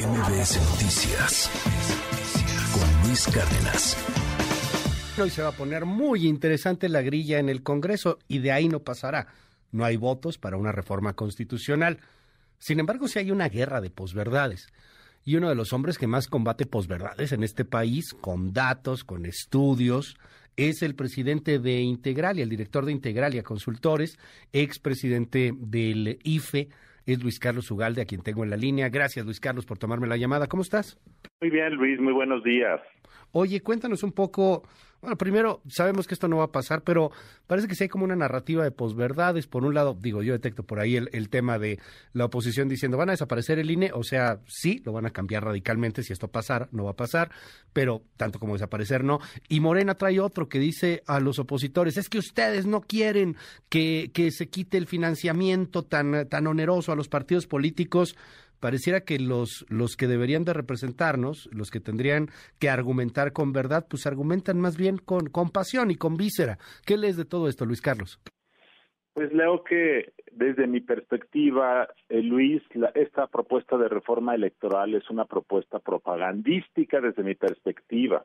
MBS Noticias con Luis Cárdenas. Hoy se va a poner muy interesante la grilla en el Congreso y de ahí no pasará. No hay votos para una reforma constitucional. Sin embargo, sí hay una guerra de posverdades. Y uno de los hombres que más combate posverdades en este país, con datos, con estudios, es el presidente de Integralia, el director de Integralia Consultores, expresidente del IFE, es Luis Carlos Ugalde, a quien tengo en la línea. Gracias, Luis Carlos, por tomarme la llamada. ¿Cómo estás? Muy bien, Luis, muy buenos días. Oye, cuéntanos un poco, bueno, primero, sabemos que esto no va a pasar, pero parece que sí hay como una narrativa de posverdades. Por un lado, digo, yo detecto por ahí el, tema de la oposición diciendo, van a desaparecer el INE, o sea, sí, lo van a cambiar radicalmente si esto pasara, no va a pasar, pero tanto como desaparecer, no. Y Morena trae otro que dice a los opositores, es que ustedes no quieren que, que se quite el financiamiento tan, tan oneroso a los partidos políticos pareciera que los, los que deberían de representarnos, los que tendrían que argumentar con verdad, pues argumentan más bien con, con pasión y con víscera. ¿Qué lees de todo esto, Luis Carlos? Pues leo que desde mi perspectiva, eh, Luis, esta propuesta de reforma electoral es una propuesta propagandística desde mi perspectiva.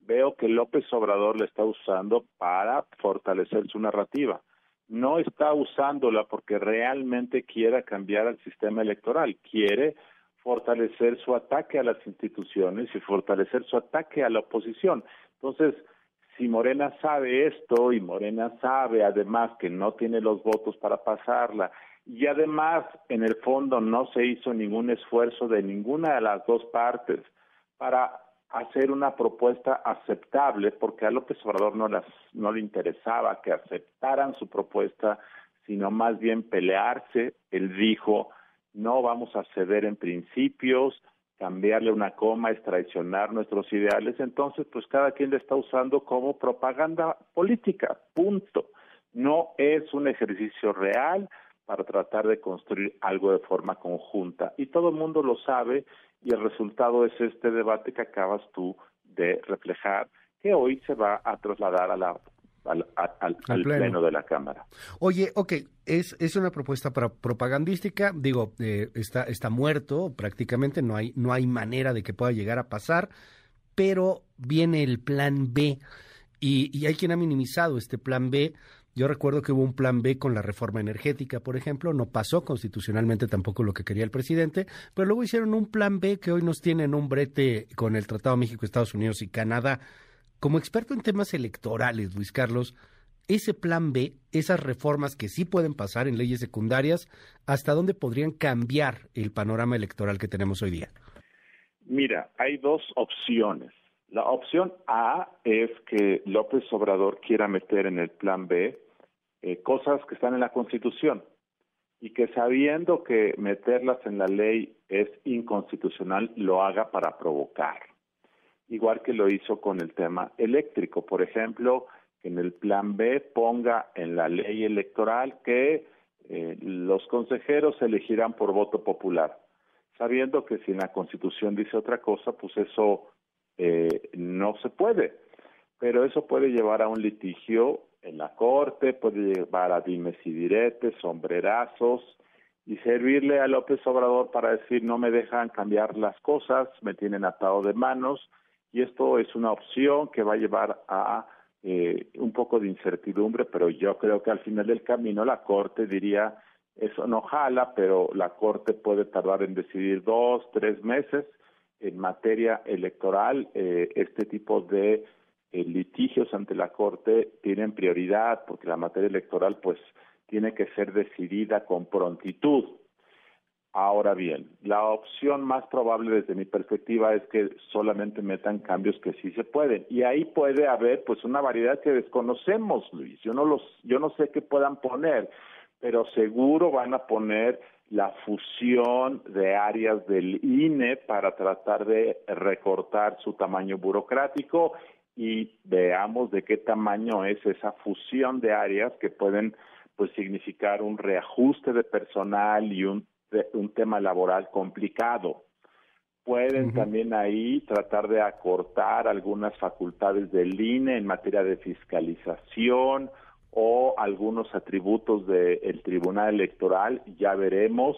Veo que López Obrador la está usando para fortalecer su narrativa no está usándola porque realmente quiera cambiar el sistema electoral, quiere fortalecer su ataque a las instituciones y fortalecer su ataque a la oposición. Entonces, si Morena sabe esto y Morena sabe además que no tiene los votos para pasarla y además en el fondo no se hizo ningún esfuerzo de ninguna de las dos partes para hacer una propuesta aceptable, porque a López Obrador no, las, no le interesaba que aceptaran su propuesta, sino más bien pelearse. Él dijo, no vamos a ceder en principios, cambiarle una coma es traicionar nuestros ideales, entonces pues cada quien le está usando como propaganda política, punto. No es un ejercicio real para tratar de construir algo de forma conjunta. Y todo el mundo lo sabe y el resultado es este debate que acabas tú de reflejar, que hoy se va a trasladar a la, al, pleno. de la Cámara. Oye, ok, es, es una propuesta para propagandística, digo, eh, está, está muerto prácticamente, no hay, no hay manera de que pueda llegar a pasar, pero viene el plan B y, y hay quien ha minimizado este plan B yo recuerdo que hubo un plan B con la reforma energética, por ejemplo, no pasó constitucionalmente tampoco lo que quería el presidente, pero luego hicieron un plan B que hoy nos tiene en un brete con el Tratado México, Estados Unidos y Canadá. Como experto en temas electorales, Luis Carlos, ese plan B, esas reformas que sí pueden pasar en leyes secundarias, ¿hasta dónde podrían cambiar el panorama electoral que tenemos hoy día? Mira, hay dos opciones. La opción A es que López Obrador quiera meter en el plan B eh, cosas que están en la Constitución y que sabiendo que meterlas en la ley es inconstitucional, lo haga para provocar. Igual que lo hizo con el tema eléctrico, por ejemplo, que en el plan B ponga en la ley electoral que eh, los consejeros se elegirán por voto popular, sabiendo que si en la Constitución dice otra cosa, pues eso eh, no se puede. Pero eso puede llevar a un litigio en la corte, puede llevar a dimes y diretes, sombrerazos y servirle a López Obrador para decir no me dejan cambiar las cosas, me tienen atado de manos y esto es una opción que va a llevar a eh, un poco de incertidumbre, pero yo creo que al final del camino la Corte diría eso no jala, pero la Corte puede tardar en decidir dos, tres meses en materia electoral. Eh, este tipo de litigios ante la Corte tienen prioridad porque la materia electoral pues tiene que ser decidida con prontitud. Ahora bien, la opción más probable desde mi perspectiva es que solamente metan cambios que sí se pueden y ahí puede haber pues una variedad que desconocemos, Luis. Yo no los yo no sé qué puedan poner, pero seguro van a poner la fusión de áreas del INE para tratar de recortar su tamaño burocrático y veamos de qué tamaño es esa fusión de áreas que pueden pues significar un reajuste de personal y un, un tema laboral complicado. Pueden también ahí tratar de acortar algunas facultades del INE en materia de fiscalización o algunos atributos del Tribunal Electoral, ya veremos.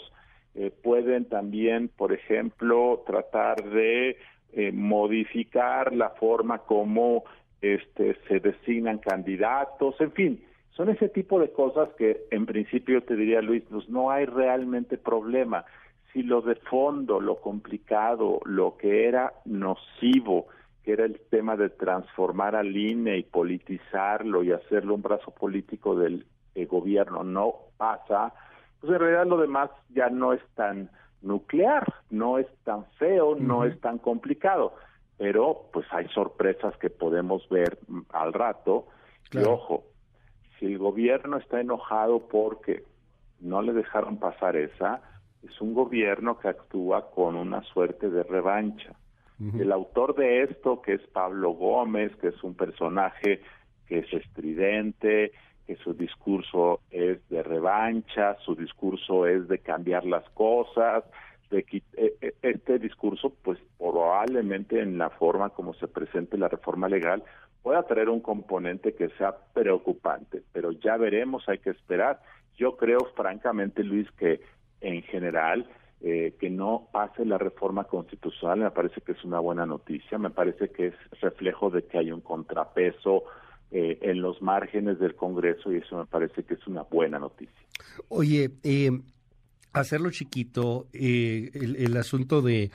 eh, pueden también, por ejemplo, tratar de eh, modificar la forma como este, se designan candidatos, en fin, son ese tipo de cosas que en principio te diría Luis, pues no hay realmente problema. Si lo de fondo, lo complicado, lo que era nocivo, que era el tema de transformar al INE y politizarlo y hacerlo un brazo político del eh, gobierno, no pasa, pues en realidad lo demás ya no es tan nuclear, no es tan feo, no es tan complicado, pero pues hay sorpresas que podemos ver al rato. Y ojo, si el gobierno está enojado porque no le dejaron pasar esa, es un gobierno que actúa con una suerte de revancha. El autor de esto, que es Pablo Gómez, que es un personaje que es estridente, que su discurso es de revancha, su discurso es de cambiar las cosas, de e, e, este discurso, pues probablemente en la forma como se presente la reforma legal pueda traer un componente que sea preocupante, pero ya veremos, hay que esperar. Yo creo francamente, Luis, que en general eh, que no pase la reforma constitucional me parece que es una buena noticia, me parece que es reflejo de que hay un contrapeso eh, en los márgenes del Congreso y eso me parece que es una buena noticia. Oye, eh, hacerlo chiquito, eh, el, asunto de,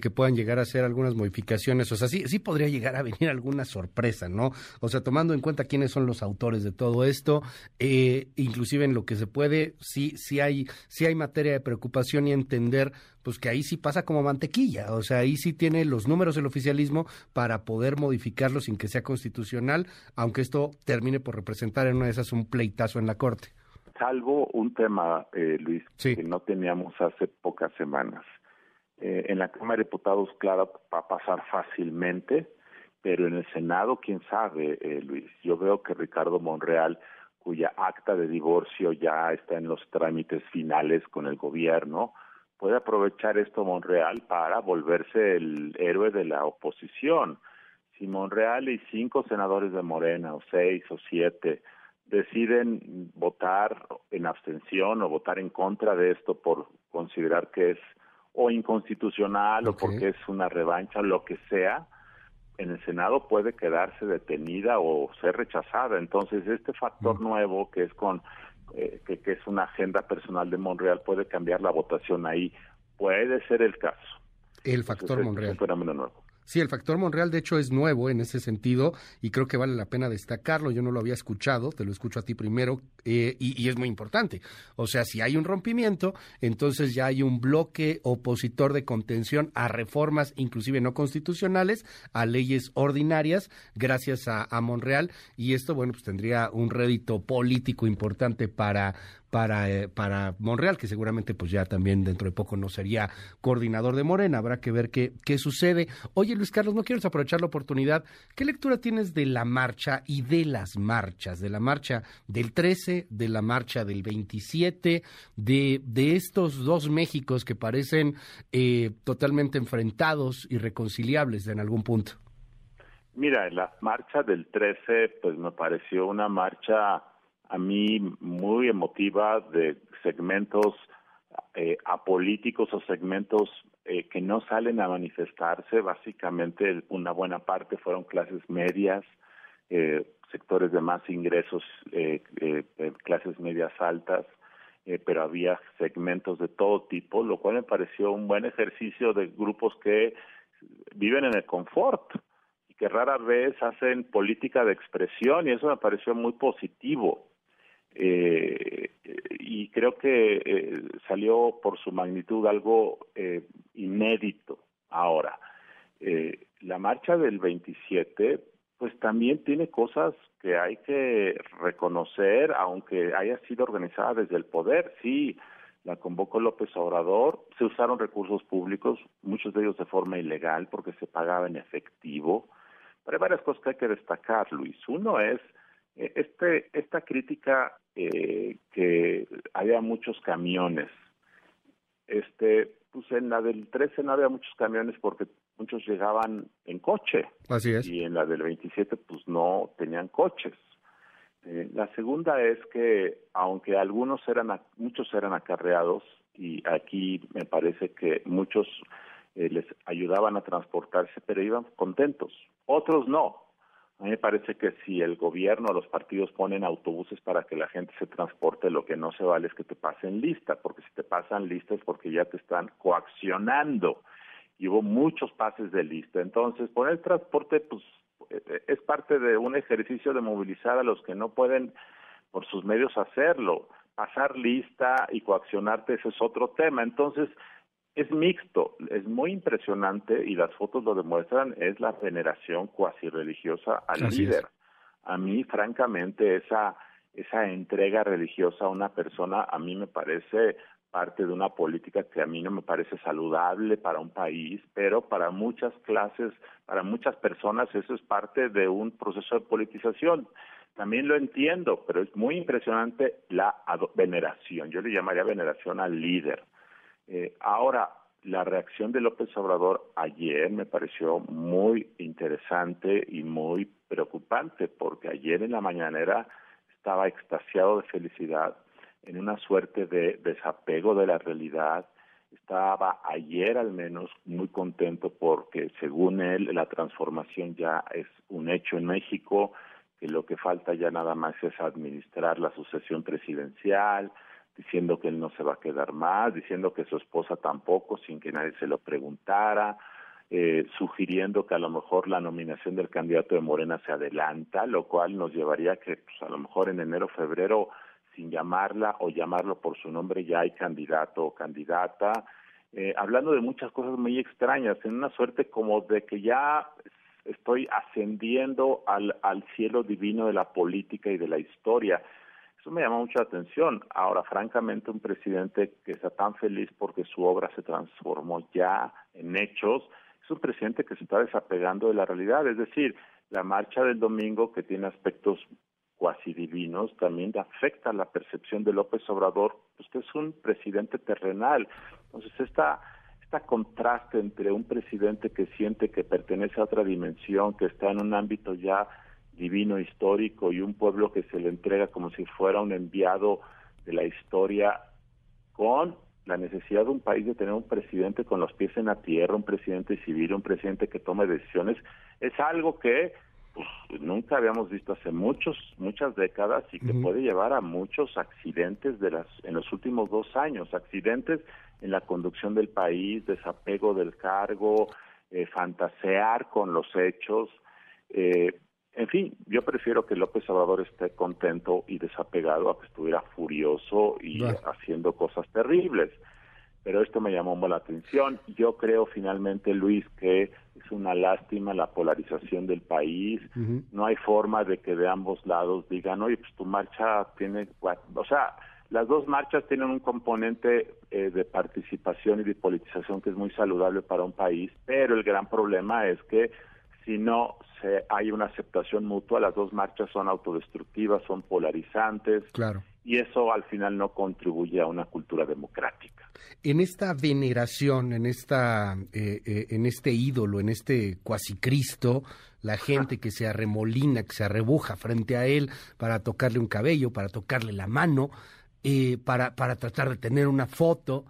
que puedan llegar a hacer algunas modificaciones, o sea, sí, sí podría llegar a venir alguna sorpresa, ¿no? O sea, tomando en cuenta quiénes son los autores de todo esto, eh, inclusive en lo que se puede, sí, sí hay, sí hay materia de preocupación y entender, pues que ahí sí pasa como mantequilla, o sea, ahí sí tiene los números del oficialismo para poder modificarlo sin que sea constitucional, aunque esto termine por representar en una de esas un pleitazo en la Corte salvo un tema, eh, Luis, que no teníamos hace pocas semanas. Eh, en la Cámara de Diputados, claro, va a pasar fácilmente, pero en el Senado, quién sabe, eh, Luis. Yo veo que Ricardo Monreal, cuya acta de divorcio ya está en los trámites finales con el gobierno, puede aprovechar esto Monreal para volverse el héroe de la oposición. Si Monreal y cinco senadores de Morena, o seis o siete, deciden votar en abstención o votar en contra de esto por considerar que es o inconstitucional o porque es una revancha lo que sea, en el Senado puede quedarse detenida o ser rechazada. Entonces, este factor nuevo que es con eh, que, que, es una agenda personal de Monreal puede cambiar la votación ahí. Puede ser el caso. El factor Monreal. Es un fenómeno nuevo. Sí, el factor Monreal de hecho es nuevo en ese sentido y creo que vale la pena destacarlo. Yo no lo había escuchado, te lo escucho a ti primero eh, y, es muy importante. O sea, si hay un rompimiento, entonces ya hay un bloque opositor de contención a reformas, inclusive no constitucionales, a leyes ordinarias, gracias a, a Monreal y esto, bueno, pues tendría un rédito político importante para para, eh, para Monreal, que seguramente pues ya también dentro de poco no sería coordinador de Morena, habrá que ver qué, qué sucede. Oye Luis Carlos, no quiero aprovechar la oportunidad, ¿qué lectura tienes de la marcha y de las marchas, de la marcha del 13, de la marcha del 27, de, de estos dos Méxicos que parecen eh, totalmente enfrentados y reconciliables en algún punto? Mira, la marcha del 13 pues me pareció una marcha a mí muy emotiva de segmentos eh, apolíticos o segmentos eh, que no salen a manifestarse. Básicamente una buena parte fueron clases medias, eh, sectores de más ingresos, eh, eh, clases medias altas, pero había segmentos de todo tipo, lo cual me pareció un buen ejercicio de grupos que viven en el confort y que rara vez hacen política de expresión y eso me pareció muy positivo eh, y creo que eh, salió por su magnitud algo eh, inédito ahora. Eh, la marcha del 27 pues también tiene cosas que hay que reconocer, aunque haya sido organizada desde el poder. Sí, la convocó López Obrador, se usaron recursos públicos, muchos de ellos de forma ilegal porque se pagaba en efectivo. Pero hay varias cosas que hay que destacar, Luis. Uno es este, esta crítica eh, que había muchos camiones. Este, pues en la del 13 no había muchos camiones porque muchos llegaban en coche. Así es. Y en la del 27 pues no tenían coches. Eh, la segunda es que aunque algunos eran, muchos eran acarreados, y aquí me parece que muchos eh, les ayudaban a transportarse, pero iban contentos. Otros no. A mí me parece que si el gobierno o los partidos ponen autobuses para que la gente se transporte, lo que no se vale es que te pasen lista, porque si te pasan lista es porque ya te están coaccionando. Y hubo muchos pases de lista. Entonces, poner transporte, pues, eh, es parte de un ejercicio de movilizar a los que no pueden por sus medios hacerlo. Pasar lista y coaccionarte, ese es otro tema. Entonces, es mixto, es muy impresionante y las fotos lo demuestran, es la veneración cuasi religiosa al líder. A mí, francamente, esa, esa entrega religiosa a una persona, a mí me parece parte de una política que a mí no me parece saludable para un país, pero para muchas clases, para muchas personas eso es parte de un proceso de politización. También lo entiendo, pero es muy impresionante la veneración. Yo le llamaría veneración al líder. Eh, ahora, la reacción de López Obrador ayer me pareció muy interesante y muy preocupante, porque ayer en la mañanera estaba extasiado de felicidad, en una suerte de desapego de la realidad. Estaba ayer al menos muy contento porque según él la transformación ya es un hecho en México, que lo que falta ya nada más es administrar la sucesión presidencial, diciendo que él no se va a quedar más, diciendo que su esposa tampoco, sin que nadie se lo preguntara, eh, sugiriendo que a lo mejor la nominación del candidato de Morena se adelanta, lo cual nos llevaría a que pues, a lo mejor en enero, febrero, sin llamarla o llamarlo por su nombre, ya hay candidato o candidata, eh, hablando de muchas cosas muy extrañas, en una suerte como de que ya estoy ascendiendo al, al cielo divino de la política y de la historia eso me llama mucho la atención. Ahora, francamente, un presidente que está tan feliz porque su obra se transformó ya en hechos, es un presidente que se está desapegando de la realidad. Es decir, la marcha del domingo, que tiene aspectos cuasi divinos, también afecta la percepción de López Obrador, usted es un presidente terrenal. Entonces, esta, este contraste entre un presidente que siente que pertenece a otra dimensión, que está en un ámbito ya divino histórico y un pueblo que se le entrega como si fuera un enviado de la historia con la necesidad de un país de tener un presidente con los pies en la tierra, un presidente civil, un presidente que tome decisiones, es algo que pues, nunca habíamos visto hace muchos, muchas décadas y que puede llevar a muchos accidentes de las, en los últimos dos años, accidentes en la conducción del país, desapego del cargo, eh, fantasear con los hechos, eh, en fin, yo prefiero que López Obrador esté contento y desapegado a que estuviera furioso y haciendo cosas terribles. Pero esto me llamó la atención. Yo creo finalmente, Luis, que es una lástima la polarización del país. No hay forma de que de ambos lados digan, oye, pues tu marcha tiene... O sea, las dos marchas tienen un componente eh, de participación y de politización que es muy saludable para un país, pero el gran problema es que si no se, hay una aceptación mutua, las dos marchas son autodestructivas, son polarizantes. Claro. Y eso al final no contribuye a una cultura democrática. En esta veneración, en esta, eh, eh, en este ídolo, en este cuasi Cristo, la gente que se arremolina, que se arrebuja frente a él para tocarle un cabello, para tocarle la mano, eh, para, para tratar de tener una foto.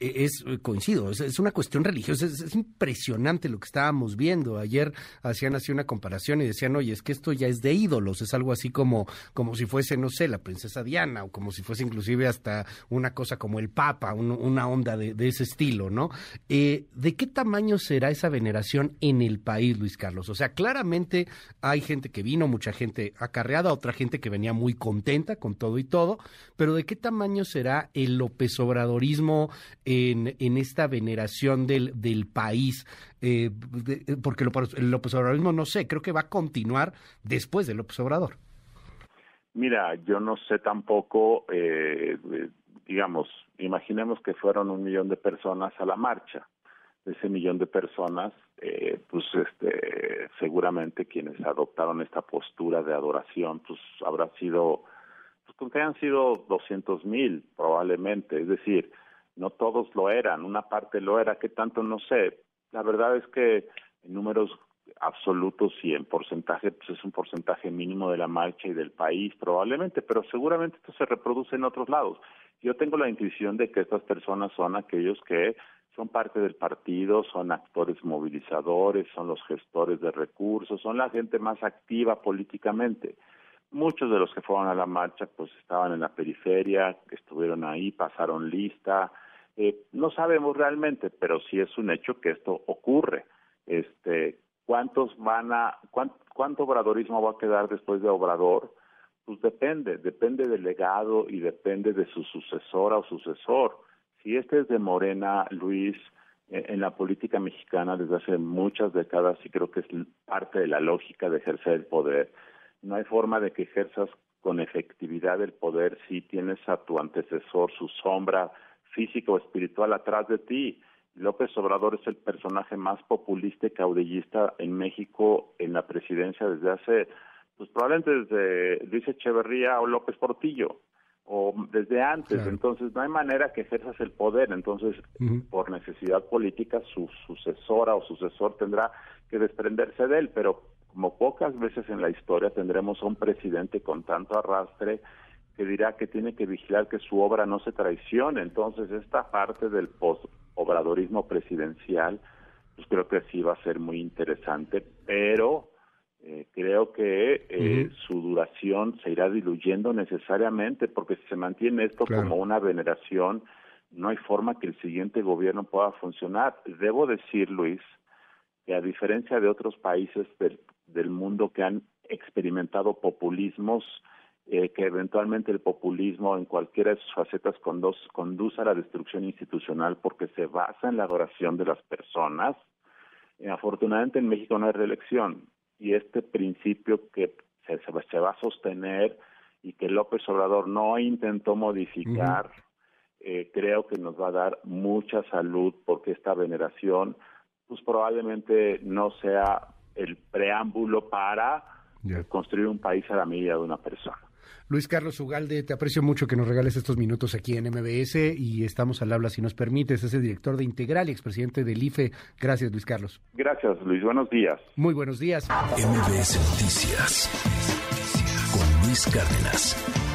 E-, es eh, coincido, es, una cuestión religiosa, es, impresionante lo que estábamos viendo. Ayer hacían así una comparación y decían, oye, es que esto ya es de ídolos, es algo así como, como si fuese, no sé, la princesa Diana, o como si fuese inclusive hasta una cosa como el Papa, una onda de, ese estilo, ¿no? Eh, ¿De qué tamaño será esa veneración en el país, Luis Carlos? O sea, claramente hay gente que vino, mucha gente acarreada, otra gente que venía muy contenta con todo y todo, pero ¿de qué tamaño será el López Obradorismo? En, esta veneración del, del país? Eh, porque el López Obradorismo, no sé, creo que va a continuar después del López Obrador. Mira, yo no sé tampoco, eh, digamos, imaginemos que fueron un millón de personas a la marcha. Ese millón de personas, eh, pues este, seguramente quienes adoptaron esta postura de adoración, pues habrá sido, pues con que hayan sido 200 mil probablemente. Es decir, no todos lo eran, una parte lo era, que tanto no sé. La verdad es que en números absolutos y en porcentaje, pues es un porcentaje mínimo de la marcha y del país probablemente, pero seguramente esto se reproduce en otros lados. Yo tengo la intuición de que estas personas son aquellos que son parte del partido, son actores movilizadores, son los gestores de recursos, son la gente más activa políticamente. Muchos de los que fueron a la marcha pues estaban en la periferia, estuvieron ahí, pasaron lista. Eh, no sabemos realmente, pero sí es un hecho que esto ocurre. Este, ¿Cuántos van a, cuánto obradorismo va a quedar después de Obrador? Pues depende, depende del legado y depende de su sucesora o sucesor. Si este es de Morena, Luis, eh, en la política mexicana desde hace muchas décadas y creo que es parte de la lógica de ejercer el poder. No hay forma de que ejerzas con efectividad el poder si tienes a tu antecesor, su sombra física o espiritual atrás de ti. López Obrador es el personaje más populista y caudillista en México en la presidencia desde hace pues probablemente desde Luis Echeverría o López Portillo o desde antes, entonces no hay manera que ejerzas el poder, entonces por necesidad política su sucesora o sucesor tendrá que desprenderse de él, pero como pocas veces en la historia tendremos a un presidente con tanto arrastre que dirá que tiene que vigilar que su obra no se traicione, entonces esta parte del post-obradorismo presidencial, pues creo que sí va a ser muy interesante, pero eh, creo que eh, su duración se irá diluyendo necesariamente porque si se mantiene esto como una veneración, no hay forma que el siguiente gobierno pueda funcionar. Debo decir, Luis, que a diferencia de otros países del, del mundo que han experimentado populismos, eh, que eventualmente el populismo en cualquiera de sus facetas conduce a la destrucción institucional porque se basa en la adoración de las personas. afortunadamente en México no hay reelección y este principio que se, se, va a sostener y que López Obrador no intentó modificar, eh, creo que nos va a dar mucha salud porque esta veneración pues probablemente no sea el preámbulo para construir un país a la medida de una persona. Luis Carlos Ugalde, te aprecio mucho que nos regales estos minutos aquí en MBS y estamos al habla, si nos permites, es el director de Integral y expresidente del IFE. Gracias, Luis Carlos. Gracias, Luis. Buenos días. Muy buenos días. MBS Noticias con Luis Cárdenas.